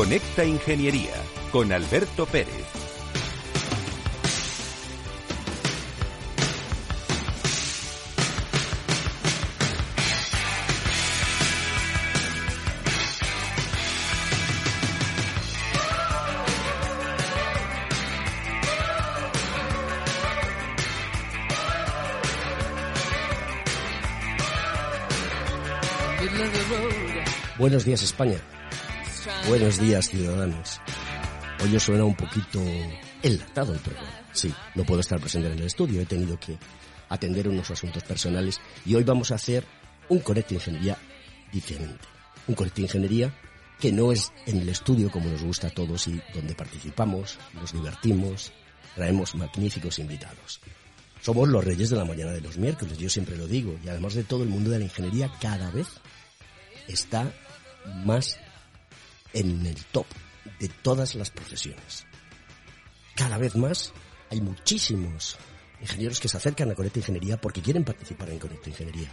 Conecta Ingeniería con Alberto Pérez. Buenos días España. Buenos días ciudadanos. Hoy os suena un poquito enlatado el programa. Sí, no puedo estar presente en el estudio, he tenido que atender unos asuntos personales y hoy vamos a hacer un Conecta Ingeniería diferente. Un Conecta Ingeniería que no es en el estudio como nos gusta a todos y donde participamos, nos divertimos, traemos magníficos invitados. Somos los reyes de la mañana de los miércoles, yo siempre lo digo, y además de todo el mundo de la ingeniería cada vez está más en el top de todas las profesiones. Cada vez más hay muchísimos ingenieros que se acercan a Conecta Ingeniería porque quieren participar en Conecta Ingeniería.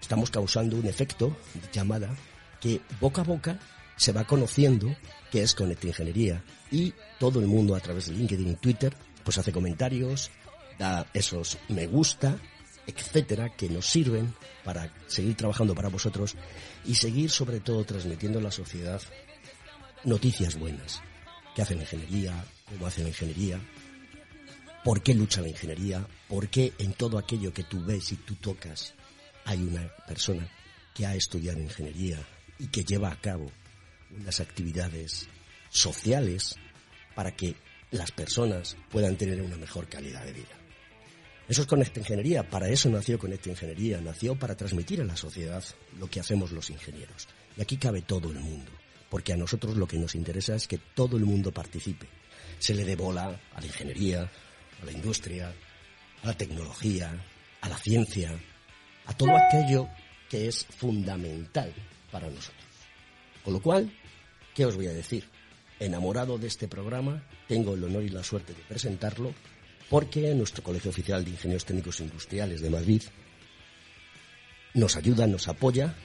Estamos causando un efecto llamada que boca a boca se va conociendo que es Conecta Ingeniería y todo el mundo a través de LinkedIn y Twitter pues hace comentarios, da esos me gusta, etcétera, que nos sirven para seguir trabajando para vosotros y seguir sobre todo transmitiendo a la sociedad noticias buenas. ¿Qué hace la ingeniería? ¿Cómo hace la ingeniería? ¿Por qué lucha la ingeniería? ¿Por qué en todo aquello que tú ves y tú tocas hay una persona que ha estudiado ingeniería y que lleva a cabo unas actividades sociales para que las personas puedan tener una mejor calidad de vida? Eso es Conecta Ingeniería, para eso nació Conecta Ingeniería, nació para transmitir a la sociedad lo que hacemos los ingenieros. Y aquí cabe todo el mundo, porque a nosotros lo que nos interesa es que todo el mundo participe. Se le dé bola a la ingeniería, a la industria, a la tecnología, a la ciencia, a todo aquello que es fundamental para nosotros. Con lo cual, ¿qué os voy a decir? Enamorado de este programa, tengo el honor y la suerte de presentarlo porque nuestro Colegio Oficial de Ingenieros Técnicos Industriales de Madrid nos ayuda, nos apoya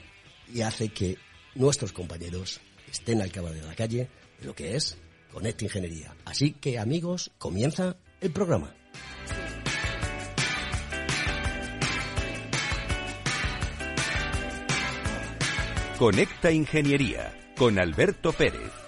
y hace que nuestros compañeros estén al cabo de la calle lo que es Conecta Ingeniería. Así que amigos, comienza el programa. Conecta Ingeniería con Alberto Pérez.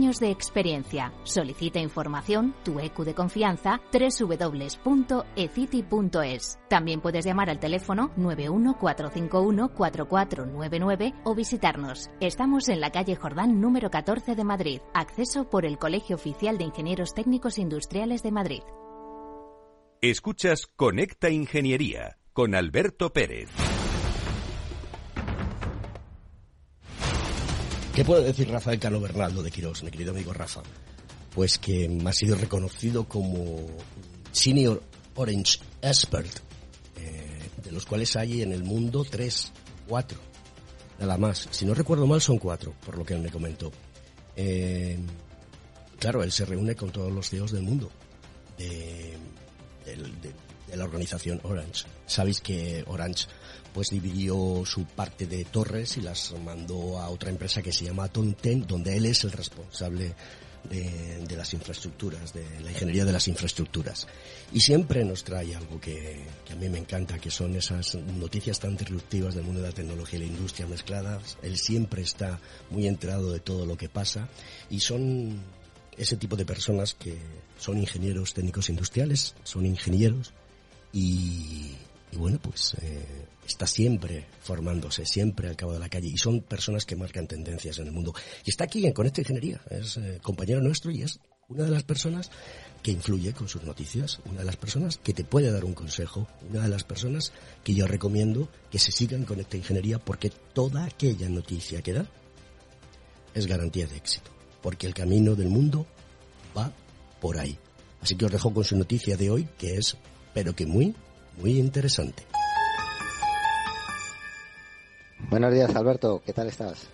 de experiencia. Solicita información, tu EQ de confianza, www.ecity.es. También puedes llamar al teléfono 914514499 o visitarnos. Estamos en la calle Jordán número 14 de Madrid. Acceso por el Colegio Oficial de Ingenieros Técnicos Industriales de Madrid. Escuchas Conecta Ingeniería con Alberto Pérez. ¿Qué puede decir Rafael Cano Bernaldo de Quirós, mi querido amigo Rafa? Pues que ha sido reconocido como Senior Orange Expert, eh, de los cuales hay en el mundo tres, cuatro, nada más. Si no recuerdo mal son cuatro, por lo que él me comentó. Eh, claro, él se reúne con todos los CEOs del mundo, de la organización Orange. Sabéis que Orange pues dividió su parte de torres y las mandó a otra empresa que se llama Tonten, donde él es el responsable de, de, las infraestructuras, de la ingeniería de las infraestructuras. Y siempre nos trae algo que, que, a mí me encanta, que son esas noticias tan disruptivas del mundo de la tecnología y la industria mezcladas. Él siempre está muy enterado de todo lo que pasa y son ese tipo de personas que son ingenieros técnicos industriales, son ingenieros y, y bueno, pues eh, está siempre formándose, siempre al cabo de la calle y son personas que marcan tendencias en el mundo. Y está aquí en Conecta Ingeniería, es eh, compañero nuestro y es una de las personas que influye con sus noticias, una de las personas que te puede dar un consejo, una de las personas que yo recomiendo que se siga en Conecta Ingeniería porque toda aquella noticia que da es garantía de éxito. porque el camino del mundo va por ahí. Así que os dejo con su noticia de hoy, que es, pero que muy, muy interesante. Buenos días, Alberto. ¿Qué tal estás?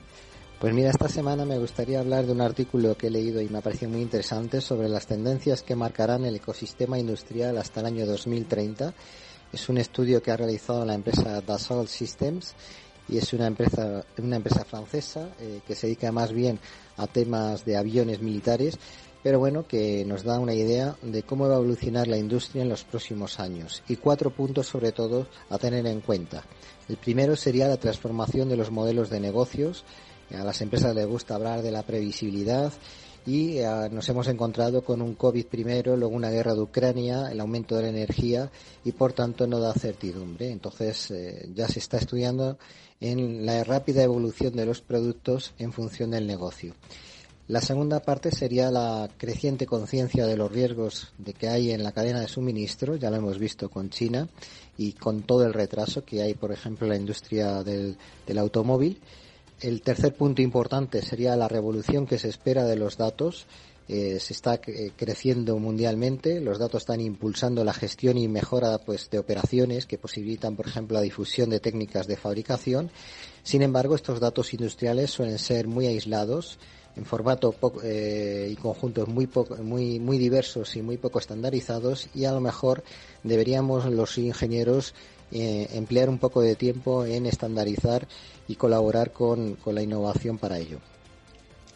Pues mira, esta semana me gustaría hablar de un artículo que he leído y me ha parecido muy interesante sobre las tendencias que marcarán el ecosistema industrial hasta el año 2030. Es un estudio que ha realizado la empresa Dassault Systems y es una empresa, una empresa francesa eh, que se dedica más bien a temas de aviones militares, pero bueno, que nos da una idea de cómo va a evolucionar la industria en los próximos años y cuatro puntos sobre todo a tener en cuenta. El primero sería la transformación de los modelos de negocios. A las empresas les gusta hablar de la previsibilidad y eh, nos hemos encontrado con un COVID primero, luego una guerra de Ucrania, el aumento de la energía y por tanto no da certidumbre. Entonces eh, ya se está estudiando en la rápida evolución de los productos en función del negocio. La segunda parte sería la creciente conciencia de los riesgos de que hay en la cadena de suministro, ya lo hemos visto con China y con todo el retraso que hay, por ejemplo, en la industria del, automóvil el tercer punto importante sería la revolución que se espera de los datos. Eh, se está eh, creciendo mundialmente, los datos están impulsando la gestión y mejora pues, de operaciones que posibilitan, por ejemplo, la difusión de técnicas de fabricación. Sin embargo, estos datos industriales suelen ser muy aislados, en formato eh, y conjuntos muy, muy, muy diversos y muy poco estandarizados y a lo mejor deberíamos los ingenieros eh, emplear un poco de tiempo en estandarizar y colaborar con, con la innovación para ello.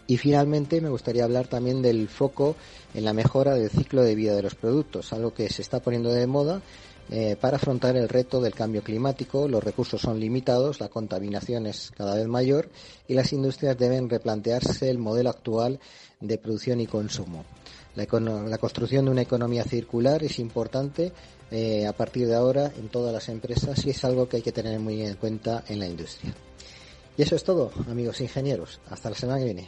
Y finalmente me gustaría hablar también del foco en la mejora del ciclo de vida de los productos, algo que se está poniendo de moda eh, para afrontar el reto del cambio climático. Los recursos son limitados, la contaminación es cada vez mayor y las industrias deben replantearse el modelo actual de producción y consumo. La, construcción de una economía circular es importante eh, a partir de ahora en todas las empresas y es algo que hay que tener muy en cuenta en la industria. Y eso es todo, amigos ingenieros. Hasta la semana que viene.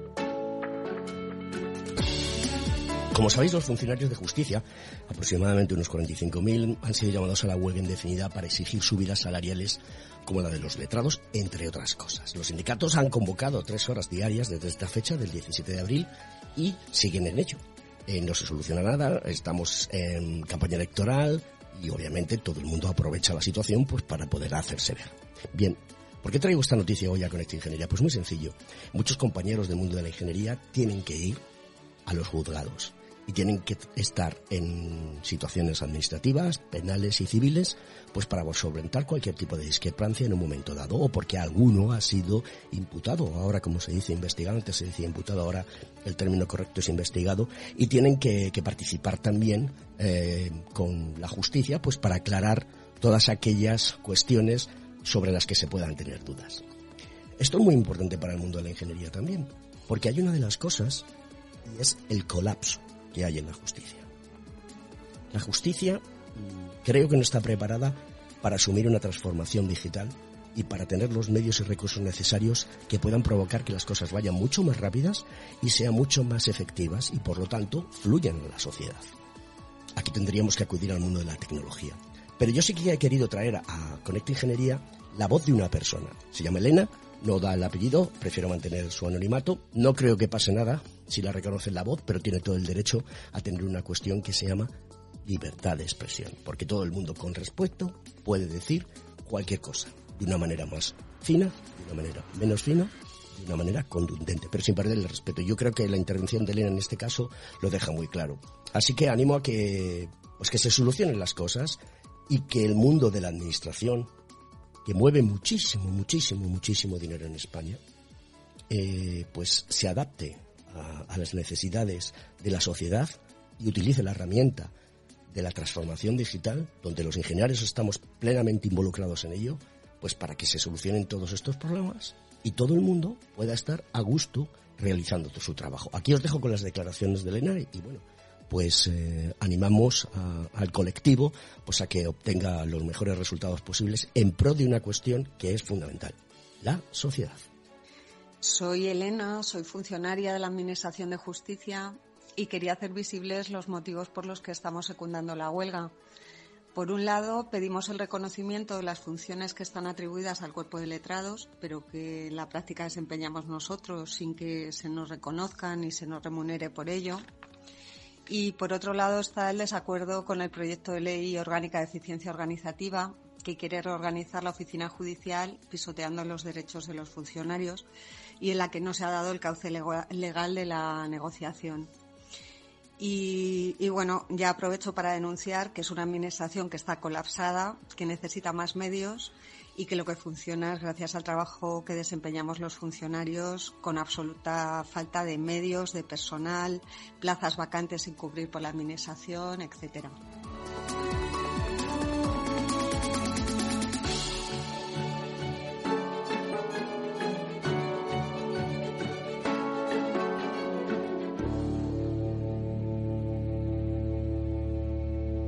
Como sabéis, los funcionarios de justicia, aproximadamente unos 45.000, han sido llamados a la huelga indefinida para exigir subidas salariales como la de los letrados, entre otras cosas. Los sindicatos han convocado tres horas diarias desde esta fecha, del 17 de abril, y siguen en ello. Eh, no se soluciona nada, estamos en campaña electoral y obviamente todo el mundo aprovecha la situación pues para poder hacerse ver. Bien, ¿Por qué traigo esta noticia hoy a Conecta Ingeniería? Pues muy sencillo. Muchos compañeros del mundo de la ingeniería tienen que ir a los juzgados y tienen que estar en situaciones administrativas, penales y civiles, pues para solventar cualquier tipo de discrepancia en un momento dado, o porque alguno ha sido imputado, ahora como se dice investigado, antes se decía imputado, ahora el término correcto es investigado, y tienen que, participar también eh, con la justicia, pues para aclarar todas aquellas cuestiones sobre las que se puedan tener dudas. Esto es muy importante para el mundo de la ingeniería también, porque hay una de las cosas y es el colapso que hay en la justicia. La justicia mm, creo que no está preparada para asumir una transformación digital y para tener los medios y recursos necesarios que puedan provocar que las cosas vayan mucho más rápidas y sean mucho más efectivas y por lo tanto fluyan en la sociedad. Aquí tendríamos que acudir al mundo de la tecnología. Pero yo sí que he querido traer a Conecta Ingeniería la voz de una persona. Se llama Elena, no da el apellido, prefiero mantener su anonimato. No creo que pase nada si la reconoce la voz, pero tiene todo el derecho a tener una cuestión que se llama libertad de expresión, porque todo el mundo con respeto puede decir cualquier cosa. de una manera más fina, de una manera menos fina, de una manera contundente, pero sin perder el respeto. Yo creo que la intervención de Elena en este caso lo deja muy claro. Así que animo a que, pues que se solucionen las cosas y que el mundo de la administración, que mueve muchísimo, muchísimo, muchísimo dinero en España, eh, pues se adapte a, las necesidades de la sociedad y utilice la herramienta de la transformación digital, donde los ingenieros estamos plenamente involucrados en ello, pues para que se solucionen todos estos problemas y todo el mundo pueda estar a gusto realizando su trabajo. Aquí os dejo con las declaraciones de Elena y, bueno, pues eh, animamos al colectivo pues a que obtenga los mejores resultados posibles en pro de una cuestión que es fundamental, la sociedad. Soy Elena, soy funcionaria de la Administración de Justicia y quería hacer visibles los motivos por los que estamos secundando la huelga. Por un lado, pedimos el reconocimiento de las funciones que están atribuidas al cuerpo de letrados, pero que en la práctica desempeñamos nosotros sin que se nos reconozca ni se nos remunere por ello. Y por otro lado está el desacuerdo con el proyecto de ley orgánica de eficiencia organizativa que quiere reorganizar la oficina judicial pisoteando los derechos de los funcionarios y en la que no se ha dado el cauce legal de la negociación. Y, bueno, ya aprovecho para denunciar que es una administración que está colapsada, que necesita más medios y que lo que funciona es gracias al trabajo que desempeñamos los funcionarios con absoluta falta de medios, de personal, plazas vacantes sin cubrir por la administración, etcétera.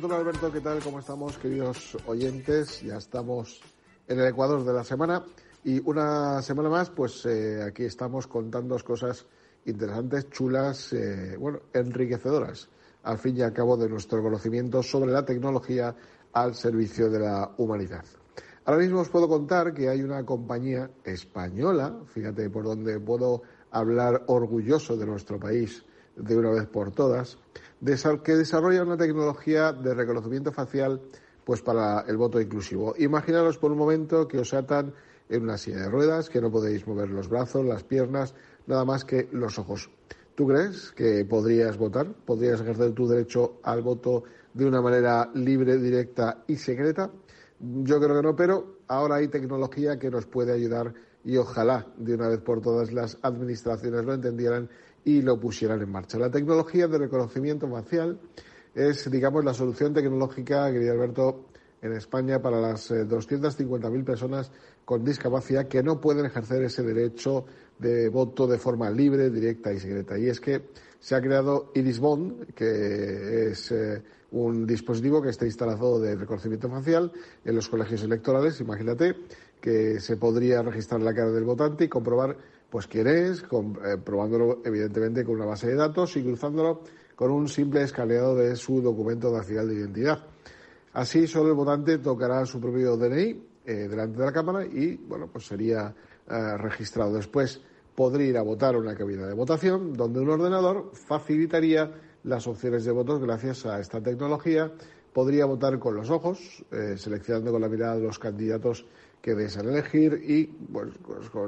Don Alberto. ¿Qué tal? ¿Cómo estamos, queridos oyentes? Ya estamos en el Ecuador de la semana y una semana más, pues eh, aquí estamos contando cosas interesantes, chulas, eh, bueno, enriquecedoras, al fin y al cabo de nuestro conocimiento sobre la tecnología al servicio de la humanidad. Ahora mismo os puedo contar que hay una compañía española, fíjate por donde puedo hablar orgulloso de nuestro país de una vez por todas, que desarrolla una tecnología de reconocimiento facial pues para el voto inclusivo. Imaginaros por un momento que os atan en una silla de ruedas, que no podéis mover los brazos, las piernas, nada más que los ojos. ¿Tú crees que podrías votar? ¿Podrías ejercer tu derecho al voto de una manera libre, directa y secreta? Yo creo que no, pero ahora hay tecnología que nos puede ayudar y ojalá de una vez por todas las administraciones lo entendieran y lo pusieran en marcha. La tecnología de reconocimiento facial es, digamos, la solución tecnológica, querido Alberto, en España para las 250.000 eh, personas con discapacidad que no pueden ejercer ese derecho de voto de forma libre, directa y secreta. Y es que se ha creado Irisbond, que es eh, un dispositivo que está instalado de reconocimiento facial en los colegios electorales. Imagínate que se podría registrar la cara del votante y comprobar pues quién es, eh, probándolo evidentemente con una base de datos y cruzándolo con un simple escaneado de su documento nacional de identidad. Así solo el votante tocará su propio DNI eh, delante de la cámara y bueno pues sería eh, registrado. Después podría ir a votar a una cabina de votación donde un ordenador facilitaría las opciones de votos gracias a esta tecnología. Podría votar con los ojos, seleccionando con la mirada los candidatos que desean elegir y pues,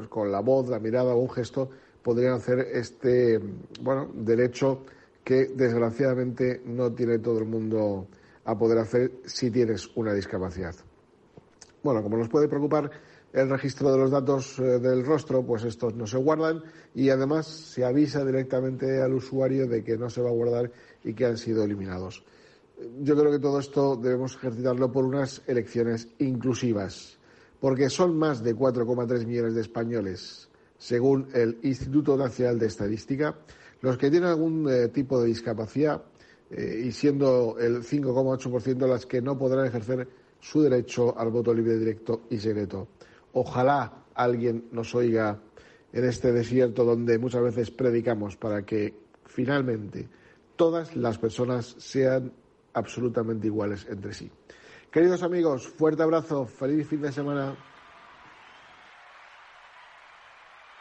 con, la voz, la mirada o un gesto podrían hacer este bueno derecho que desgraciadamente no tiene todo el mundo a poder hacer si tienes una discapacidad. Bueno, como nos puede preocupar el registro de los datos eh, del rostro, pues estos no se guardan y además se avisa directamente al usuario de que no se va a guardar y que han sido eliminados. Yo creo que todo esto debemos ejercitarlo por unas elecciones inclusivas porque son más de 4,3 millones de españoles, según el Instituto Nacional de Estadística, los que tienen algún eh, tipo de discapacidad eh, y siendo el 5,8% las que no podrán ejercer su derecho al voto libre, directo y secreto. Ojalá alguien nos oiga en este desierto donde muchas veces predicamos para que finalmente todas las personas sean absolutamente iguales entre sí. Queridos amigos, fuerte abrazo, feliz fin de semana.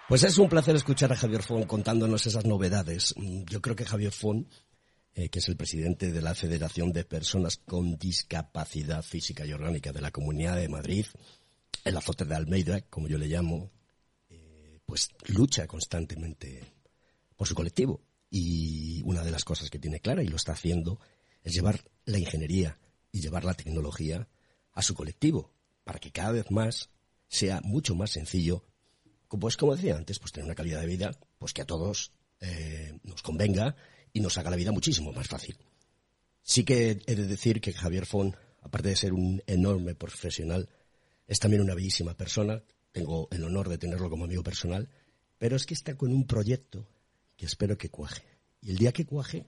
Pues es un placer escuchar a Javier Fon contándonos esas novedades. Yo creo que Javier Fon, eh, que es el presidente de la Federación de Personas con Discapacidad Física y Orgánica de la Comunidad de Madrid, el azote de Almeida, como yo le llamo, eh, pues lucha constantemente por su colectivo. Y una de las cosas que tiene clara, y lo está haciendo, es llevar la ingeniería y llevar la tecnología a su colectivo, para que cada vez más sea mucho más sencillo, pues como decía antes, pues tener una calidad de vida pues que a todos eh, nos convenga y nos haga la vida muchísimo más fácil. Sí que he de decir que Javier Fon, aparte de ser un enorme profesional, es también una bellísima persona. Tengo el honor de tenerlo como amigo personal, pero es que está con un proyecto que espero que cuaje. Y el día que cuaje,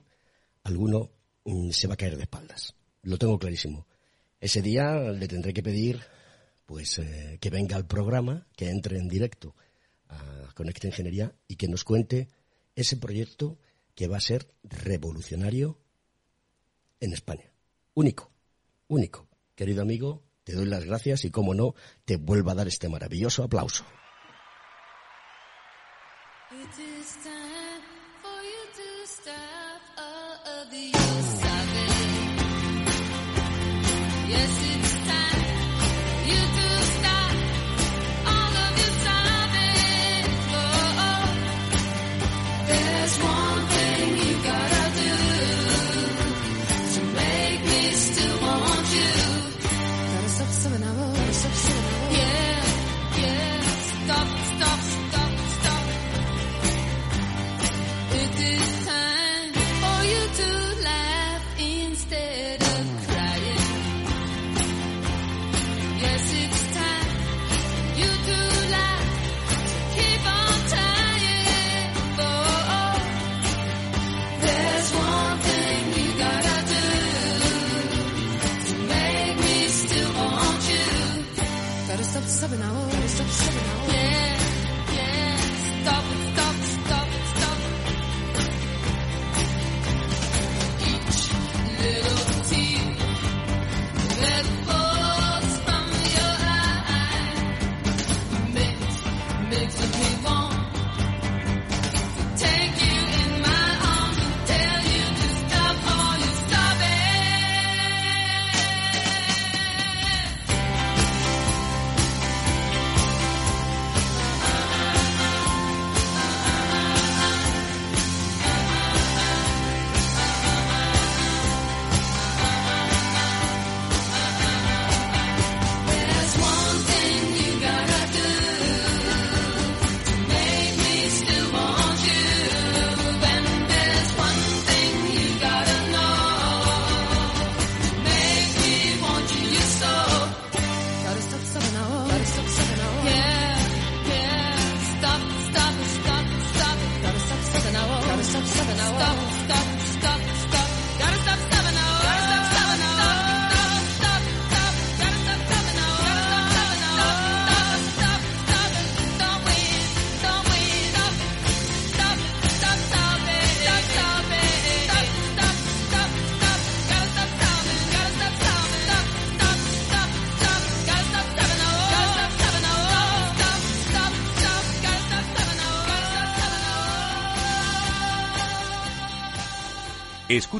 alguno mm, se va a caer de espaldas lo tengo clarísimo. Ese día le tendré que pedir pues eh, que venga al programa, que entre en directo a Conecta Ingeniería y que nos cuente ese proyecto que va a ser revolucionario en España. Único, único. Querido amigo, te doy las gracias y, como no, te vuelvo a dar este maravilloso aplauso.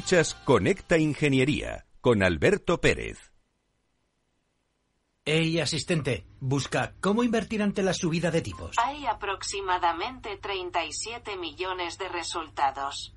Escuchas Conecta Ingeniería con Alberto Pérez. Hey, asistente, busca cómo invertir ante la subida de tipos. Hay aproximadamente 37 millones de resultados.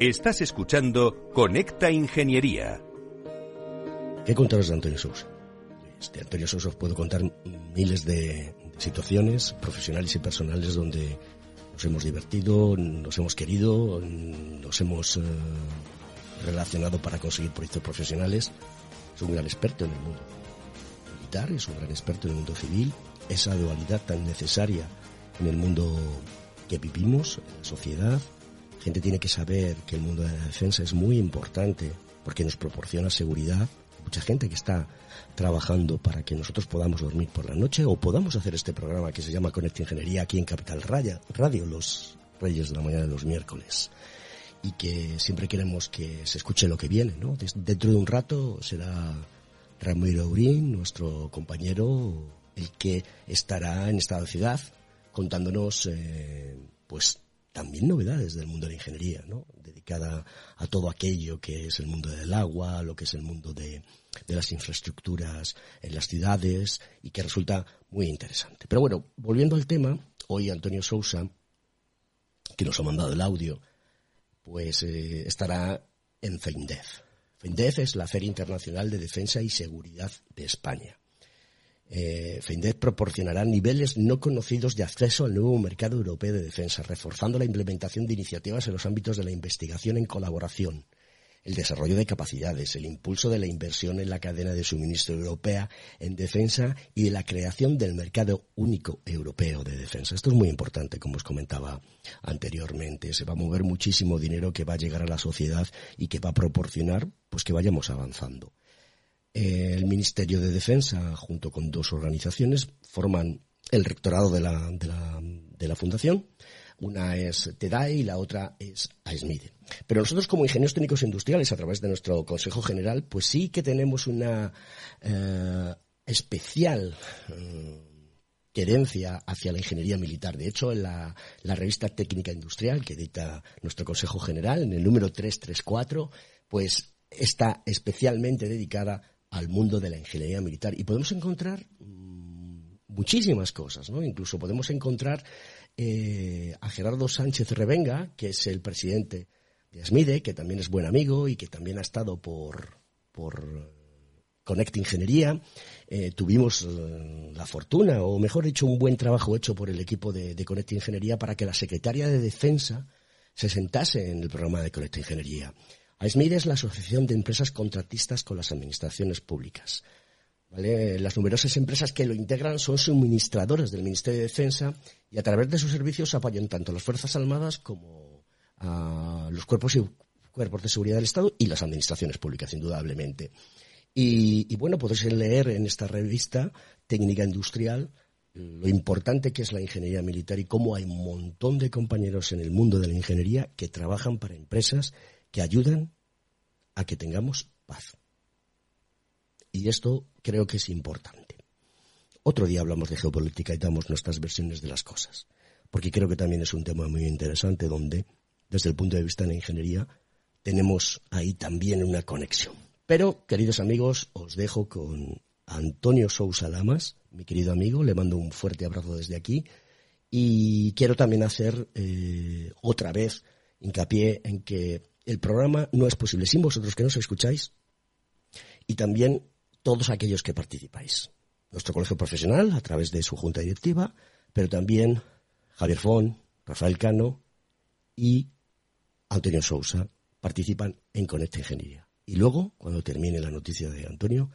Estás escuchando Conecta Ingeniería. ¿Qué contaros de Antonio Sousa? De Antonio Sousa os puedo contar miles de, situaciones profesionales y personales donde nos hemos divertido, nos hemos querido, nos hemos eh, relacionado para conseguir proyectos profesionales. Es un gran experto en el mundo militar, es un gran experto en el mundo civil, esa dualidad tan necesaria en el mundo que vivimos, en la sociedad, gente tiene que saber que el mundo de la defensa es muy importante porque nos proporciona seguridad. Mucha gente que está trabajando para que nosotros podamos dormir por la noche o podamos hacer este programa que se llama Conecta Ingeniería aquí en Capital Radio, los Reyes de la Mañana de los miércoles. Y que siempre queremos que se escuche lo que viene, ¿no? Dentro de un rato será Ramiro Urín, nuestro compañero, el que estará en esta ciudad contándonos, eh, pues, también novedades del mundo de la ingeniería, ¿no? Dedicada a todo aquello que es el mundo del agua, lo que es el mundo de, de las infraestructuras en las ciudades y que resulta muy interesante. Pero bueno, volviendo al tema, hoy Antonio Sousa, que nos ha mandado el audio, pues eh, estará en FEINDEF. FEINDEF es la Feria Internacional de Defensa y Seguridad de España. Eh, proporcionará niveles no conocidos de acceso al nuevo mercado europeo de defensa, reforzando la implementación de iniciativas en los ámbitos de la investigación en colaboración, el desarrollo de capacidades, el impulso de la inversión en la cadena de suministro europea en defensa y de la creación del mercado único europeo de defensa. Esto es muy importante, como os comentaba anteriormente. Se va a mover muchísimo dinero que va a llegar a la sociedad y que va a proporcionar pues que vayamos avanzando. El Ministerio de Defensa, junto con dos organizaciones, forman el rectorado de la, de la, Fundación una es TEDAE y la otra es AESMIDE. Pero nosotros como ingenieros técnicos industriales, a través de nuestro Consejo General, pues sí que tenemos una eh, especial eh, querencia hacia la ingeniería militar. De hecho, en la, la, revista Técnica Industrial que edita nuestro Consejo General, en el número 334, pues está especialmente dedicada al mundo de la ingeniería militar. Y podemos encontrar mm, muchísimas cosas, ¿no? Incluso podemos encontrar eh, a Gerardo Sánchez Revenga, que es el presidente de ASMIDE, que también es buen amigo y que también ha estado por, por Connect Ingeniería. Eh, tuvimos eh, la fortuna, o mejor dicho, un buen trabajo hecho por el equipo de, de Connect Ingeniería para que la secretaria de Defensa se sentase en el programa de Connect Ingeniería. ASMIDE es la Asociación de Empresas Contratistas con las Administraciones Públicas. Las numerosas empresas que lo integran son suministradoras del Ministerio de Defensa y a través de sus servicios apoyan tanto a las Fuerzas Armadas como a los cuerpos de seguridad del Estado y las administraciones públicas, indudablemente. Y, bueno, podéis leer en esta revista Técnica Industrial lo importante que es la ingeniería militar y cómo hay un montón de compañeros en el mundo de la ingeniería que trabajan para empresas que ayudan a que tengamos paz. Y esto creo que es importante. Otro día hablamos de geopolítica y damos nuestras versiones de las cosas, porque creo que también es un tema muy interesante donde, desde el punto de vista de la ingeniería, tenemos ahí también una conexión. Pero, queridos amigos, os dejo con Antonio Sousa Lamas, mi querido amigo, le mando un fuerte abrazo desde aquí y quiero también hacer eh, otra vez hincapié en que el programa no es posible sin vosotros que nos escucháis y también todos aquellos que participáis. Nuestro colegio profesional, a través de su junta directiva, pero también Javier Fon, Rafael Cano y Antonio Sousa participan en Conecta Ingeniería. Y luego, cuando termine la noticia de Antonio,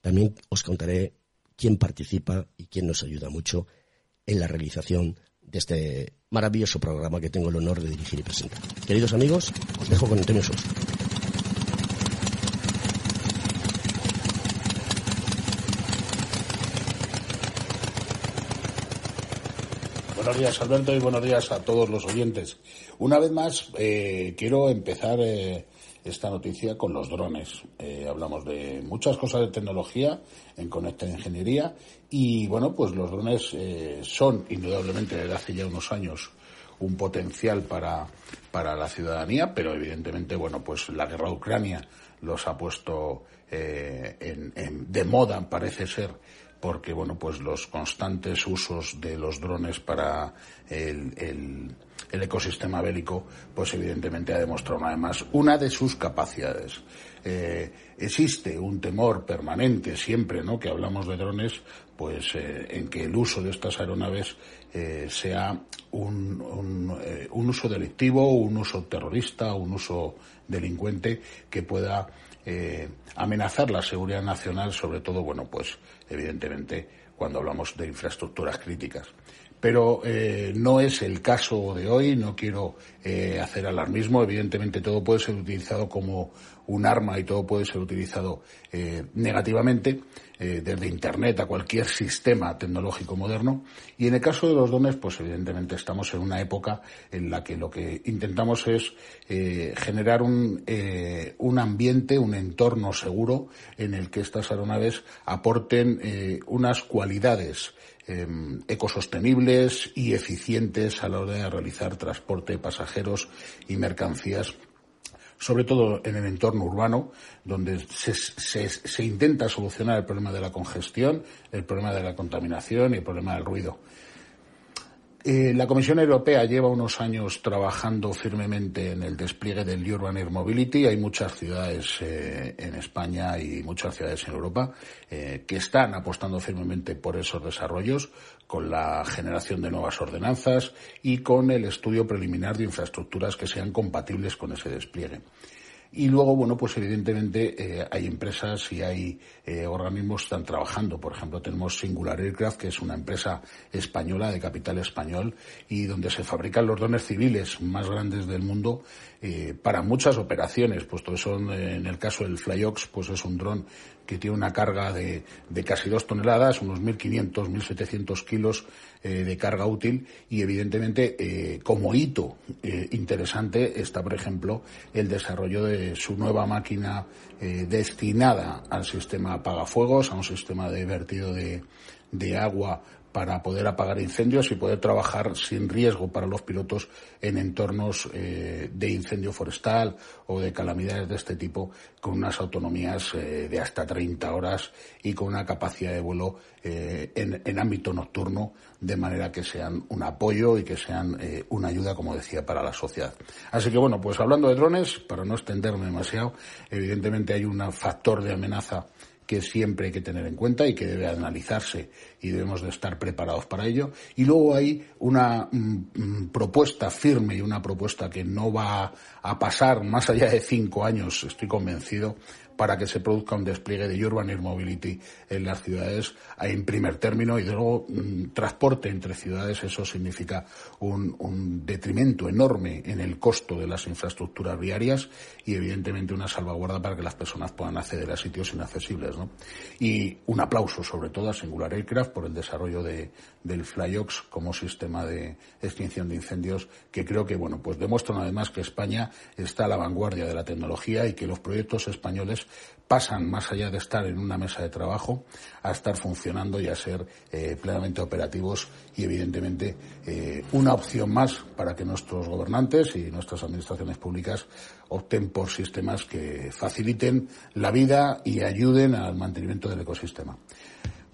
también os contaré quién participa y quién nos ayuda mucho en la realización de este maravilloso programa que tengo el honor de dirigir y presentar. Queridos amigos, os dejo con Antonio Sousa. Buenos días, Alberto, y buenos días a todos los oyentes. Una vez más, eh, quiero empezar eh, esta noticia con los drones. Eh, hablamos de muchas cosas de tecnología en Conecta Ingeniería y, bueno, pues los drones son, indudablemente, desde hace ya unos años, un potencial para, para la ciudadanía, pero evidentemente, bueno, pues la guerra de Ucrania los ha puesto de moda, parece ser, porque bueno pues los constantes usos de los drones para el, ecosistema bélico pues evidentemente ha demostrado además una de sus capacidades eh, existe un temor permanente siempre no que hablamos de drones pues eh, en que el uso de estas aeronaves eh, sea un, un, uso delictivo un uso terrorista un uso delincuente que pueda amenazar la seguridad nacional, sobre todo, bueno, pues evidentemente cuando hablamos de infraestructuras críticas. Pero eh, no es el caso de hoy, no quiero eh, hacer alarmismo, evidentemente todo puede ser utilizado como un arma y todo puede ser utilizado eh, negativamente, eh, desde Internet a cualquier sistema tecnológico moderno. Y en el caso de los dones, pues evidentemente estamos en una época en la que lo que intentamos es eh, generar un, un ambiente, un entorno seguro en el que estas aeronaves aporten unas cualidades em, ecosostenibles y eficientes a la hora de realizar transporte de pasajeros y mercancías sobre todo en el entorno urbano, donde se, se, intenta solucionar el problema de la congestión, el problema de la contaminación y el problema del ruido. Eh, la Comisión Europea lleva unos años trabajando firmemente en el despliegue del Urban Air Mobility. Hay muchas ciudades eh, en España y muchas ciudades en Europa eh, que están apostando firmemente por esos desarrollos con la generación de nuevas ordenanzas y con el estudio preliminar de infraestructuras que sean compatibles con ese despliegue. Y luego, bueno, pues evidentemente eh, hay empresas y hay eh, organismos que están trabajando. Por ejemplo, tenemos Singular Aircraft, que es una empresa española de capital español y donde se fabrican los drones civiles más grandes del mundo eh, para muchas operaciones, puesto que son, en el caso del Flyox, pues es un dron que tiene una carga de, de casi dos toneladas, unos 1.500, 1.700 kilos eh, de carga útil y evidentemente eh, como hito eh, interesante está, por ejemplo, el desarrollo de su nueva máquina destinada al sistema apagafuegos, a un sistema de vertido de, de agua para poder apagar incendios y poder trabajar sin riesgo para los pilotos en entornos eh, de incendio forestal o de calamidades de este tipo con unas autonomías eh, de hasta 30 horas y con una capacidad de vuelo eh, en, ámbito nocturno de manera que sean un apoyo y que sean una ayuda, como decía, para la sociedad. Así que bueno, pues hablando de drones, para no extenderme demasiado, evidentemente hay un factor de amenaza que siempre hay que tener en cuenta y que debe analizarse y debemos de estar preparados para ello. Y luego hay una mm, mm, propuesta firme y una propuesta que no va a pasar más allá de cinco años, estoy convencido, para que se produzca un despliegue de Urban Air Mobility en las ciudades en primer término y luego mm, transporte entre ciudades, eso significa un, detrimento enorme en el costo de las infraestructuras viarias y evidentemente una salvaguarda para que las personas puedan acceder a sitios inaccesibles. ¿no? Y un aplauso sobre todo a Singular Aircraft por el desarrollo de, del Flyox como sistema de extinción de incendios que creo que bueno pues demuestran además que España está a la vanguardia de la tecnología y que los proyectos españoles pasan más allá de estar en una mesa de trabajo a estar funcionando y a ser eh, plenamente operativos y evidentemente eh, una opción más para que nuestros gobernantes y nuestras administraciones públicas opten por sistemas que faciliten la vida y ayuden al mantenimiento del ecosistema.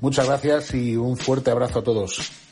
Muchas gracias y un fuerte abrazo a todos.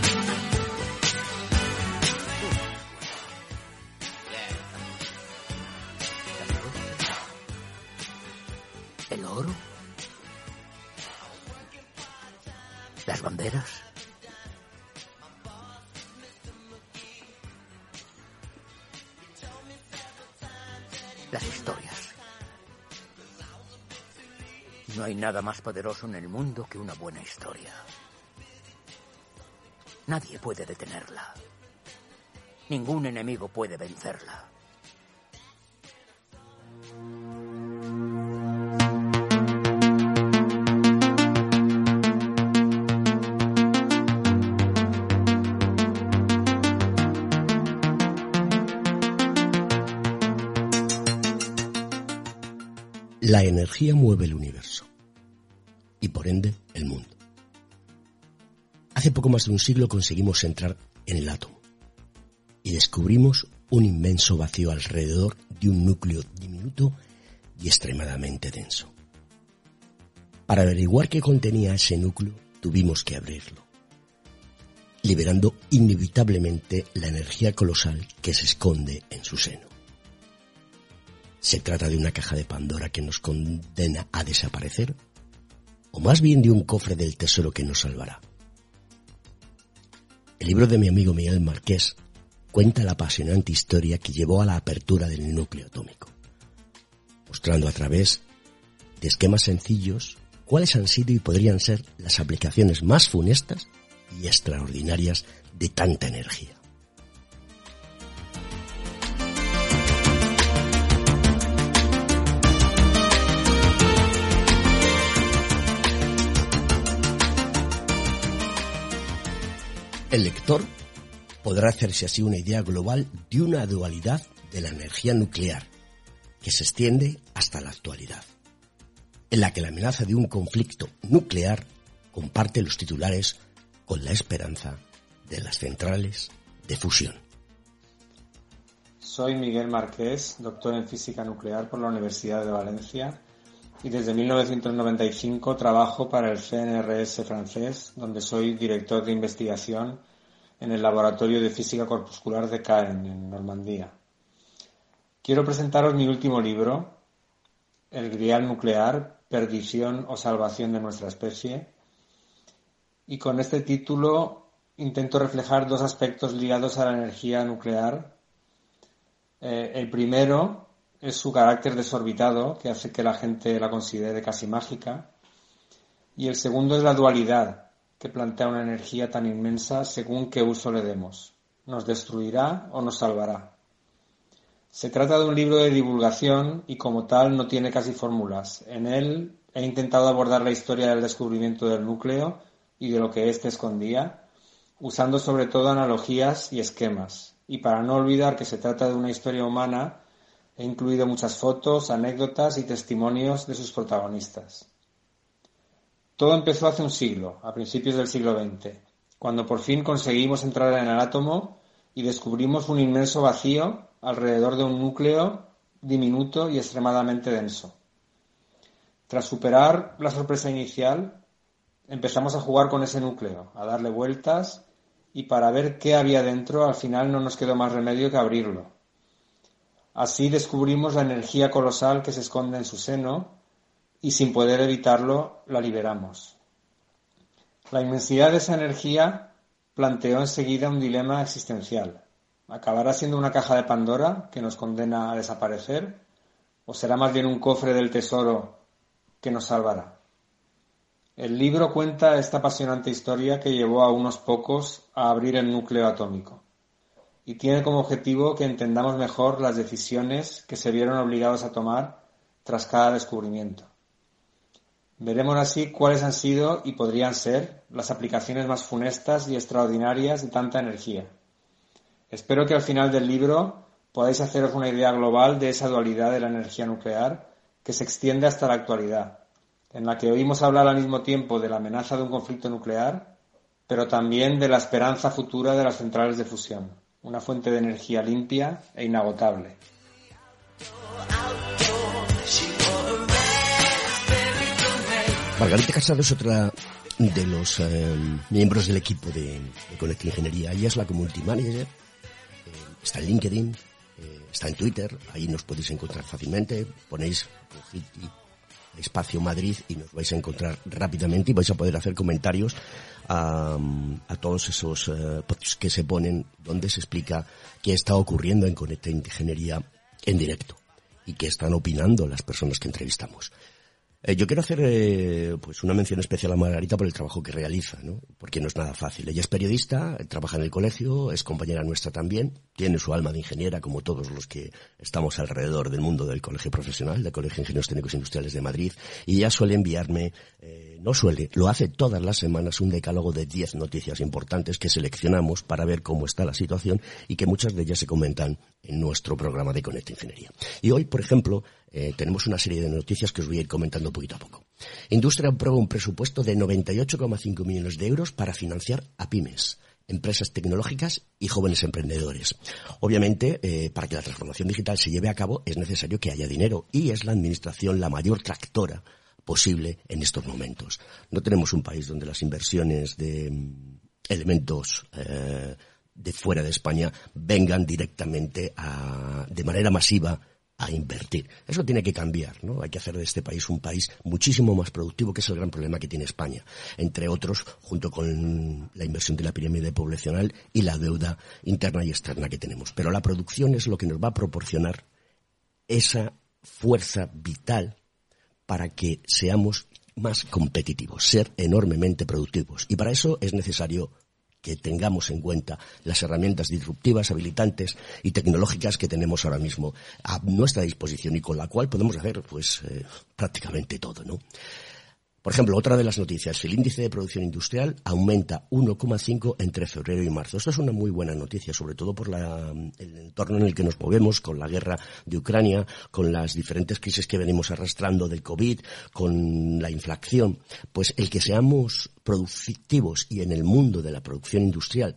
Nada más poderoso en el mundo que una buena historia. Nadie puede detenerla. Ningún enemigo puede vencerla. La energía mueve el universo y por ende el mundo. Hace poco más de un siglo conseguimos entrar en el átomo y descubrimos un inmenso vacío alrededor de un núcleo diminuto y extremadamente denso. Para averiguar qué contenía ese núcleo tuvimos que abrirlo, liberando inevitablemente la energía colosal que se esconde en su seno. ¿Se trata de una caja de Pandora que nos condena a desaparecer? ¿O más bien de un cofre del tesoro que nos salvará? El libro de mi amigo Miguel Marqués cuenta la apasionante historia que llevó a la apertura del núcleo atómico, mostrando a través de esquemas sencillos cuáles han sido y podrían ser las aplicaciones más funestas y extraordinarias de tanta energía. El lector podrá hacerse así una idea global de una dualidad de la energía nuclear que se extiende hasta la actualidad, en la que la amenaza de un conflicto nuclear comparte los titulares con la esperanza de las centrales de fusión. Soy Miguel Marqués, doctor en física nuclear por la Universidad de Valencia y desde 1995 trabajo para el CNRS francés, donde soy director de investigación en el Laboratorio de Física Corpuscular de Caen, en Normandía. Quiero presentaros mi último libro, El Grial Nuclear, Perdición o Salvación de nuestra especie, y con este título intento reflejar dos aspectos ligados a la energía nuclear. Eh, el primero es su carácter desorbitado, que hace que la gente la considere casi mágica. Y el segundo es la dualidad, que plantea una energía tan inmensa según qué uso le demos. ¿Nos destruirá o nos salvará? Se trata de un libro de divulgación y como tal no tiene casi fórmulas. En él he intentado abordar la historia del descubrimiento del núcleo y de lo que éste escondía, usando sobre todo analogías y esquemas. Y para no olvidar que se trata de una historia humana, He incluido muchas fotos, anécdotas y testimonios de sus protagonistas. Todo empezó hace un siglo, a principios del siglo XX, cuando por fin conseguimos entrar en el átomo y descubrimos un inmenso vacío alrededor de un núcleo diminuto y extremadamente denso. Tras superar la sorpresa inicial, empezamos a jugar con ese núcleo, a darle vueltas y para ver qué había dentro al final no nos quedó más remedio que abrirlo Así descubrimos la energía colosal que se esconde en su seno y sin poder evitarlo la liberamos. La inmensidad de esa energía planteó enseguida un dilema existencial. ¿Acabará siendo una caja de Pandora que nos condena a desaparecer? ¿O será más bien un cofre del tesoro que nos salvará? El libro cuenta esta apasionante historia que llevó a unos pocos a abrir el núcleo atómico y tiene como objetivo que entendamos mejor las decisiones que se vieron obligados a tomar tras cada descubrimiento. Veremos así cuáles han sido y podrían ser las aplicaciones más funestas y extraordinarias de tanta energía. Espero que al final del libro podáis haceros una idea global de esa dualidad de la energía nuclear que se extiende hasta la actualidad, en la que oímos hablar al mismo tiempo de la amenaza de un conflicto nuclear, pero también de la esperanza futura de las centrales de fusión una fuente de energía limpia e inagotable. Margarita Casado es otra de los eh, miembros del equipo de, de Ingeniería. Ella es la community manager, eh, está en LinkedIn, eh, está en Twitter, ahí nos podéis encontrar fácilmente, ponéis espacio Madrid y nos vais a encontrar rápidamente y vais a poder hacer comentarios a, todos esos eh, que se ponen donde se explica qué está ocurriendo en Conecta Ingeniería en directo y qué están opinando las personas que entrevistamos. Eh, yo quiero hacer eh, pues una mención especial a Margarita por el trabajo que realiza, ¿no? porque no es nada fácil. Ella es periodista, trabaja en el colegio, es compañera nuestra también, tiene su alma de ingeniera como todos los que estamos alrededor del mundo del colegio profesional, del Colegio de Ingenieros Técnicos Industriales de Madrid, y ella suele enviarme, eh, no suele, lo hace todas las semanas un decálogo de 10 noticias importantes que seleccionamos para ver cómo está la situación y que muchas de ellas se comentan en nuestro programa de Conecta Ingeniería. Y hoy, por ejemplo, eh, tenemos una serie de noticias que os voy a ir comentando poquito a poco. Industria aprueba un presupuesto de 98,5 millones de euros para financiar a pymes empresas tecnológicas y jóvenes emprendedores. Obviamente, eh, para que la transformación digital se lleve a cabo es necesario que haya dinero y es la Administración la mayor tractora posible en estos momentos. No tenemos un país donde las inversiones de mm, elementos eh, de fuera de España vengan directamente de manera masiva a invertir. Eso tiene que cambiar, ¿no? Hay que hacer de este país un país muchísimo más productivo, que es el gran problema que tiene España. Entre otros, junto con la inversión de la pirámide poblacional y la deuda interna y externa que tenemos. Pero la producción es lo que nos va a proporcionar esa fuerza vital para que seamos más competitivos, ser enormemente productivos. Y para eso es necesario que tengamos en cuenta las herramientas disruptivas, habilitantes y tecnológicas que tenemos ahora mismo a nuestra disposición y con la cual podemos hacer pues eh, prácticamente todo, ¿no? Por ejemplo, otra de las noticias, el índice de producción industrial aumenta 1,5 entre febrero y marzo. Esto es una muy buena noticia, sobre todo por el entorno en el que nos movemos, con la guerra de Ucrania, con las diferentes crisis que venimos arrastrando del COVID, con la inflación. Pues el que seamos productivos y en el mundo de la producción industrial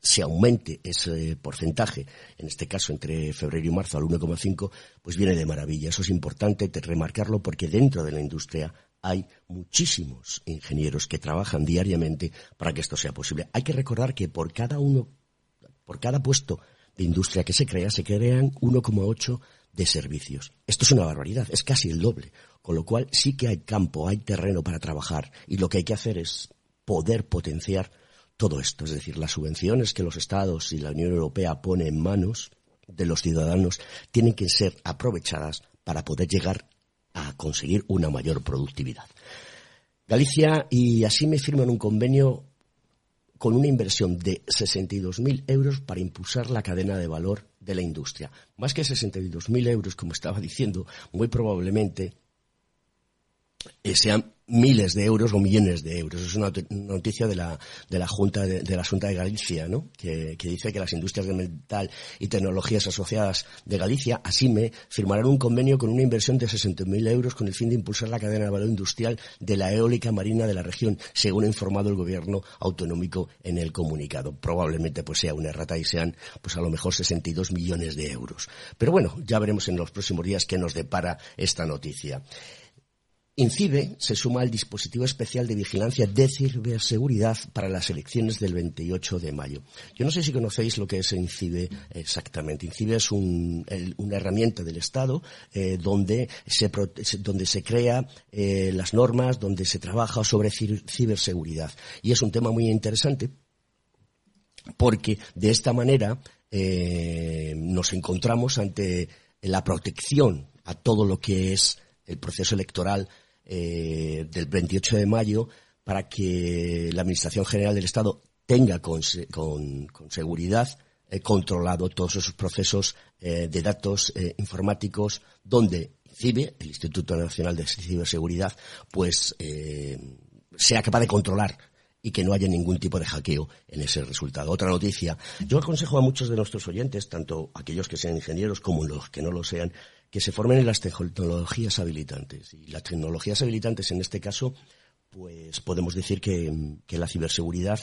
se aumente ese porcentaje, en este caso entre febrero y marzo al 1,5, pues viene de maravilla. Eso es importante remarcarlo porque dentro de la industria hay muchísimos ingenieros que trabajan diariamente para que esto sea posible. Hay que recordar que por cada uno, por cada puesto de industria que se crea, se crean 1,8 de servicios. Esto es una barbaridad, es casi el doble. Con lo cual sí que hay campo, hay terreno para trabajar y lo que hay que hacer es poder potenciar todo esto. Es decir, las subvenciones que los Estados y la Unión Europea ponen en manos de los ciudadanos tienen que ser aprovechadas para poder llegar a conseguir una mayor productividad. Galicia y así me firman un convenio con una inversión de 62.000 euros para impulsar la cadena de valor de la industria. Más que 62.000 euros, como estaba diciendo, muy probablemente eh, sean miles de euros o millones de euros. Es una noticia de la, de la Junta de, la Junta de Galicia, ¿no? Que, dice que las industrias de metal y tecnologías asociadas de Galicia, ASIME, firmarán un convenio con una inversión de 60.000 euros con el fin de impulsar la cadena de valor industrial de la eólica marina de la región, según ha informado el gobierno autonómico en el comunicado. Probablemente pues sea una errata y sean pues a lo mejor 62 millones de euros. Pero bueno, ya veremos en los próximos días qué nos depara esta noticia. INCIBE se suma al dispositivo especial de vigilancia de ciberseguridad para las elecciones del 28 de mayo. Yo no sé si conocéis lo que es INCIBE exactamente. INCIBE es una herramienta del Estado eh, donde, se, donde se crea eh, las normas, donde se trabaja sobre ciberseguridad. Y es un tema muy interesante porque de esta manera eh, nos encontramos ante la protección a todo lo que es el proceso electoral eh, del 28 de mayo para que la Administración General del Estado tenga con, seguridad eh, controlado todos esos procesos eh, de datos informáticos donde CIBE, el Instituto Nacional de Ciberseguridad, pues sea capaz de controlar y que no haya ningún tipo de hackeo en ese resultado. Otra noticia. Yo aconsejo a muchos de nuestros oyentes, tanto aquellos que sean ingenieros como los que no lo sean, que se formen en las tecnologías habilitantes. Y las tecnologías habilitantes, en este caso, pues podemos decir que, la ciberseguridad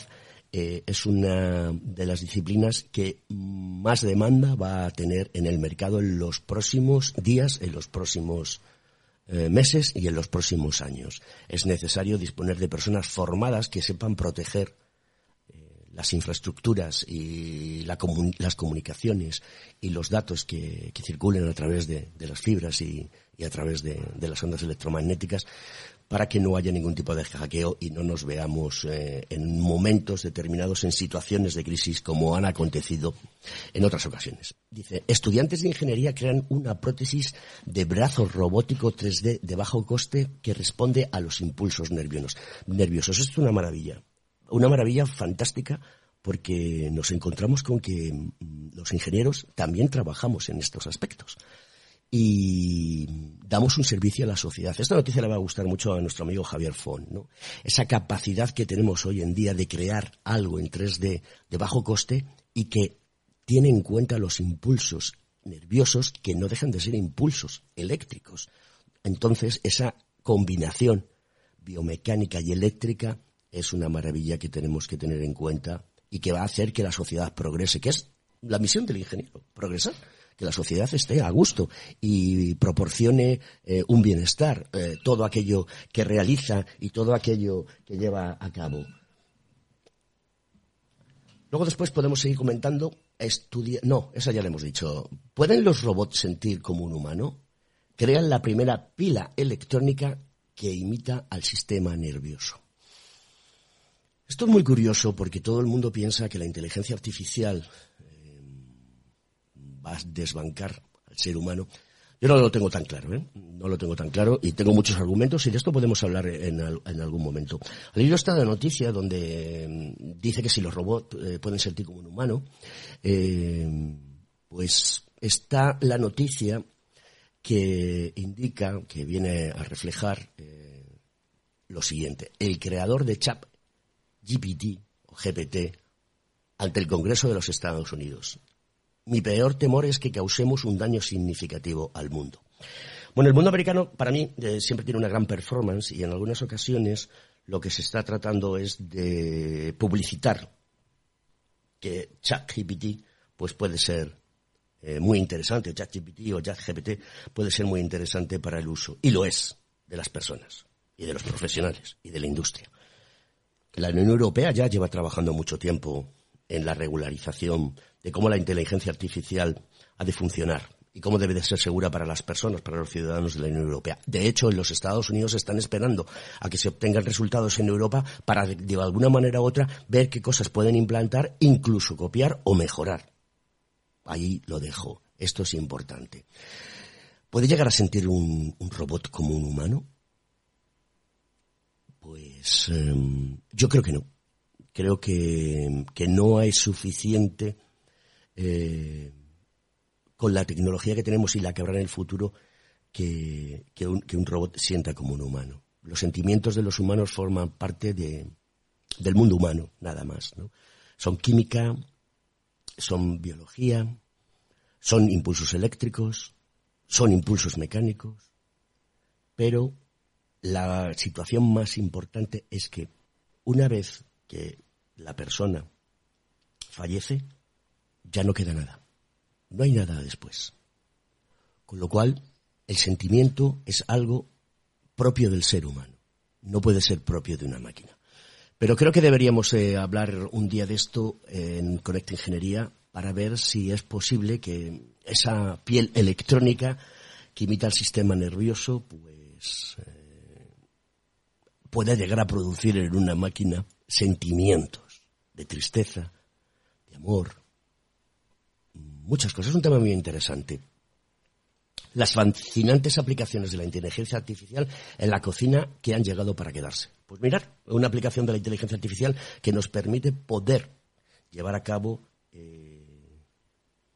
eh, es una de las disciplinas que más demanda va a tener en el mercado en los próximos días, en los próximos eh, meses y en los próximos años. Es necesario disponer de personas formadas que sepan proteger las infraestructuras y las comunicaciones y los datos que, circulen a través de, las fibras y, a través de, las ondas electromagnéticas para que no haya ningún tipo de hackeo y no nos veamos eh, en momentos determinados en situaciones de crisis como han acontecido en otras ocasiones. Dice, estudiantes de ingeniería crean una prótesis de brazo robótico 3D de bajo coste que responde a los impulsos nerviosos. nerviosos. Esto es una maravilla una maravilla fantástica porque nos encontramos con que mm, los ingenieros también trabajamos en estos aspectos y damos un servicio a la sociedad. Esta noticia le va a gustar mucho a nuestro amigo Javier Fon, ¿no? Esa capacidad que tenemos hoy en día de crear algo en 3D de bajo coste y que tiene en cuenta los impulsos nerviosos que no dejan de ser impulsos eléctricos. Entonces, esa combinación biomecánica y eléctrica es una maravilla que tenemos que tener en cuenta y que va a hacer que la sociedad progrese, que es la misión del ingeniero, progresar, que la sociedad esté a gusto y proporcione eh, un bienestar, eh, todo aquello que realiza y todo aquello que lleva a cabo. Luego después podemos seguir comentando, no, esa ya le hemos dicho. ¿Pueden los robots sentir como un humano? Crean la primera pila electrónica que imita al sistema nervioso. Esto es muy curioso porque todo el mundo piensa que la inteligencia artificial eh, va a desbancar al ser humano. Yo no lo tengo tan claro, ¿eh? No lo tengo tan claro y tengo muchos argumentos y de esto podemos hablar en, algún momento. Al leído está la noticia donde mm, dice que si los robots eh, pueden sentir como un humano, eh, pues está la noticia que indica, que viene a reflejar eh, lo siguiente. El creador de Chat GPT o GPT ante el Congreso de los Estados Unidos. Mi peor temor es que causemos un daño significativo al mundo. Bueno, el mundo americano para mí eh, siempre tiene una gran performance y en algunas ocasiones lo que se está tratando es de publicitar que ChatGPT pues puede ser eh, muy interesante, ChatGPT o ChatGPT puede ser muy interesante para el uso y lo es de las personas y de los profesionales y de la industria. La Unión Europea ya lleva trabajando mucho tiempo en la regularización de cómo la inteligencia artificial ha de funcionar y cómo debe de ser segura para las personas, para los ciudadanos de la Unión Europea. De hecho, en los Estados Unidos están esperando a que se obtengan resultados en Europa para, de alguna manera u otra, ver qué cosas pueden implantar, incluso copiar o mejorar. Ahí lo dejo. Esto es importante. ¿Puede llegar a sentir un, robot como un humano? Pues em, yo creo que no creo que, no hay suficiente eh, con la tecnología que tenemos y la que habrá en el futuro que, un, robot sienta como un humano. Los sentimientos de los humanos forman parte de, del mundo humano, nada más. Son química, son biología, son impulsos eléctricos, son impulsos mecánicos, pero la situación más importante es que una vez que la persona fallece, ya no queda nada. No hay nada después. Con lo cual, el sentimiento es algo propio del ser humano. No puede ser propio de una máquina. Pero creo que deberíamos eh, hablar un día de esto en Conecta Ingeniería para ver si es posible que esa piel electrónica que imita el sistema nervioso, pues eh, pueda llegar a producir en una máquina sentimientos de tristeza, de amor, muchas cosas. Es un tema muy interesante. Las fascinantes aplicaciones de la inteligencia artificial en la cocina que han llegado para quedarse. Pues mirar, una aplicación de la inteligencia artificial que nos permite poder llevar a cabo eh,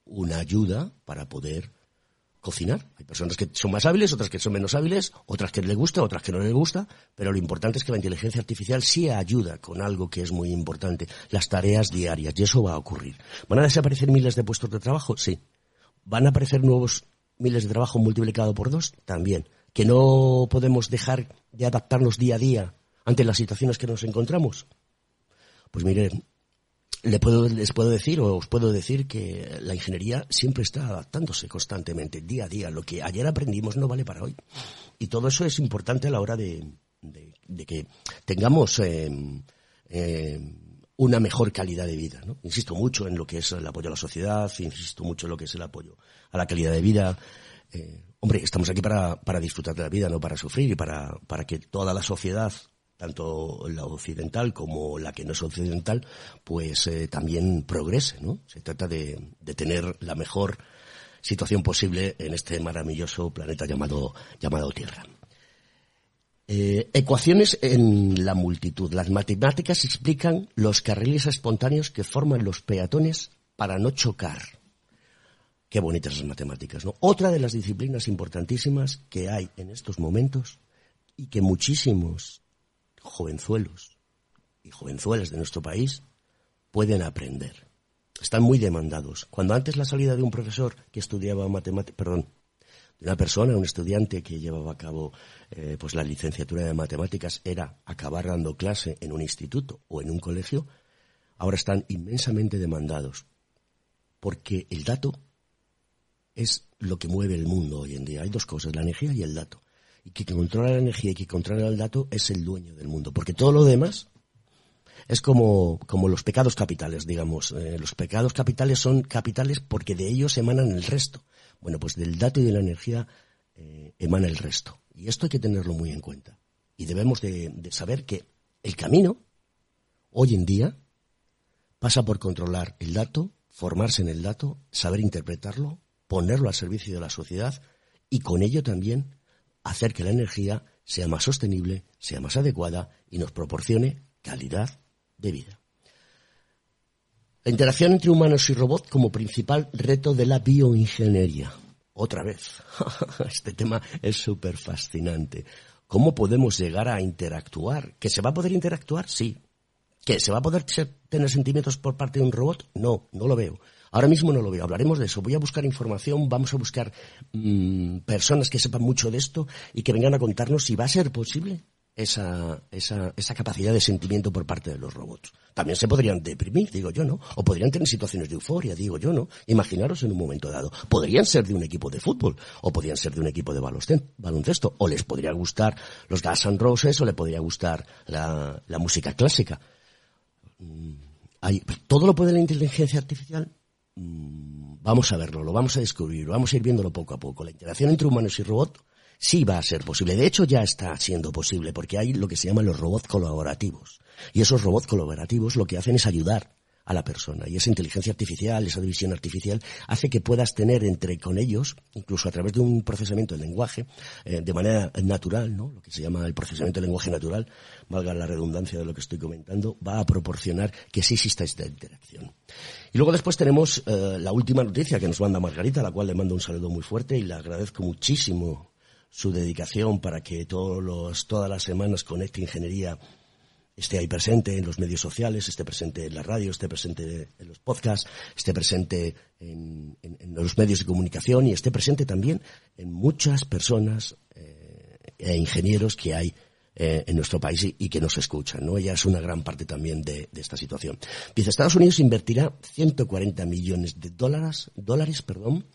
una ayuda para poder cocinar. Hay personas que son más hábiles, otras que son menos hábiles, otras que les gusta, otras que no les gusta, pero lo importante es que la inteligencia artificial sí ayuda con algo que es muy importante, las tareas diarias, y eso va a ocurrir. ¿Van a desaparecer miles de puestos de trabajo? Sí. ¿Van a aparecer nuevos miles de trabajo multiplicado por dos? También. ¿Que no podemos dejar de adaptarnos día a día ante las situaciones que nos encontramos? Pues miren, puedo, les puedo decir o os puedo decir que la ingeniería siempre está adaptándose constantemente, día a día. Lo que ayer aprendimos no vale para hoy. Y todo eso es importante a la hora de, que tengamos em, em, una mejor calidad de vida. Insisto mucho en lo que es el apoyo a la sociedad, insisto mucho en lo que es el apoyo a la calidad de vida. Eh, hombre, estamos aquí para, para disfrutar de la vida, no para sufrir y para, para que toda la sociedad tanto la occidental como la que no es occidental, pues eh, también progrese, ¿no? Se trata de, tener la mejor situación posible en este maravilloso planeta llamado, llamado Tierra. Eh, ecuaciones en la multitud. Las matemáticas explican los carriles espontáneos que forman los peatones para no chocar. Qué bonitas las matemáticas, ¿no? Otra de las disciplinas importantísimas que hay en estos momentos y que muchísimos jovenzuelos y jovenzuelas de nuestro país pueden aprender. Están muy demandados. Cuando antes la salida de un profesor que estudiaba matemáticas, perdón, de una persona, un estudiante que llevaba a cabo eh, pues la licenciatura de matemáticas era acabar dando clase en un instituto o en un colegio, ahora están inmensamente demandados. Porque el dato es lo que mueve el mundo hoy en día. Hay dos cosas, la energía y el dato y que controla la energía y que controla el dato es el dueño del mundo. Porque todo lo demás es como, como los pecados capitales, digamos. Eh, los pecados capitales son capitales porque de ellos emanan el resto. Bueno, pues del dato y de la energía eh, emana el resto. Y esto hay que tenerlo muy en cuenta. Y debemos de, de saber que el camino, hoy en día, pasa por controlar el dato, formarse en el dato, saber interpretarlo, ponerlo al servicio de la sociedad y con ello también hacer que la energía sea más sostenible, sea más adecuada y nos proporcione calidad de vida. La interacción entre humanos y robots como principal reto de la bioingeniería. Otra vez, este tema es súper fascinante. ¿Cómo podemos llegar a interactuar? ¿Que se va a poder interactuar? Sí. ¿Que se va a poder tener sentimientos por parte de un robot? No, no lo veo. Ahora mismo no lo veo. Hablaremos de eso. Voy a buscar información, vamos a buscar mm, personas que sepan mucho de esto y que vengan a contarnos si va a ser posible esa, esa, esa, capacidad de sentimiento por parte de los robots. También se podrían deprimir, digo yo, ¿no? O podrían tener situaciones de euforia, digo yo, ¿no? Imaginaros en un momento dado. Podrían ser de un equipo de fútbol, o podrían ser de un equipo de baloncesto, o les podría gustar los Gas and Roses, o le podría gustar la, la música clásica. Mm, hay, ¿Todo lo puede la inteligencia artificial? Mm, vamos a verlo, lo vamos a descubrir, vamos a ir viéndolo poco a poco. La interacción entre humanos y robots sí va a ser posible. De hecho, ya está siendo posible porque hay lo que se llaman los robots colaborativos. Y esos robots colaborativos lo que hacen es ayudar a la persona. Y esa inteligencia artificial, esa división artificial, hace que puedas tener entre con ellos, incluso a través de un procesamiento del lenguaje, eh, de manera natural, ¿no? Lo que se llama el procesamiento del lenguaje natural, valga la redundancia de lo que estoy comentando, va a proporcionar que sí exista esta interacción. Y luego después tenemos eh, la última noticia que nos manda Margarita, la cual le mando un saludo muy fuerte y le agradezco muchísimo su dedicación para que todos los, todas las semanas Conecte Ingeniería esté ahí presente en los medios sociales, esté presente en la radio, esté presente en los podcasts, esté presente en, los medios de comunicación y esté presente también en muchas personas eh, e ingenieros que hay eh, en nuestro país y, que nos escuchan. ¿no? Ella es una gran parte también de, esta situación. Dice, Estados Unidos invertirá 140 millones de dólares, dólares perdón,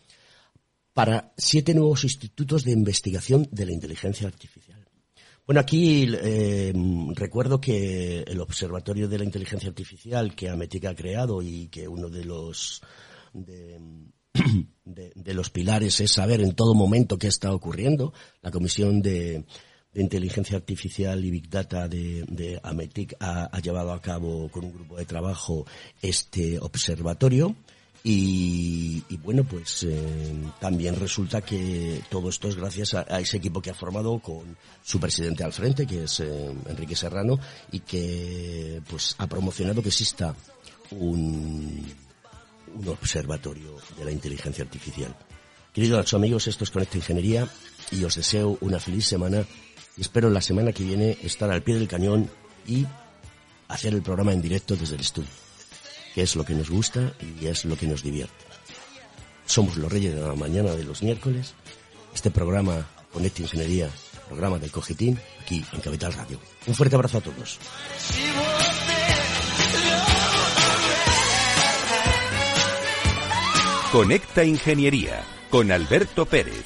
para siete nuevos institutos de investigación de la inteligencia artificial. Bueno, aquí eh, recuerdo que el Observatorio de la Inteligencia Artificial que Ametica ha creado y que uno de los de, los pilares es saber en todo momento qué está ocurriendo. La Comisión de, Inteligencia Artificial y Big Data de, Ametic ha, llevado a cabo con un grupo de trabajo este observatorio y, bueno, pues eh, también resulta que todo esto es gracias a, ese equipo que ha formado con su presidente al frente, que es eh, Enrique Serrano, y que pues ha promocionado que exista un, un observatorio de la inteligencia artificial. Queridos amigos, esto es Conecta Ingeniería y os deseo una feliz semana y espero la semana que viene estar al pie del cañón y hacer el programa en directo desde el estudio que es lo que nos gusta y es lo que nos divierte. Somos los Reyes de la Mañana de los miércoles. Este programa Conecta Ingeniería, programa del Cogitín, aquí en Capital Radio. Un fuerte abrazo a todos. Conecta Ingeniería con Alberto Pérez.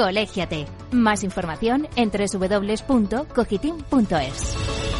Colégiate. Más información en www.cogitim.es.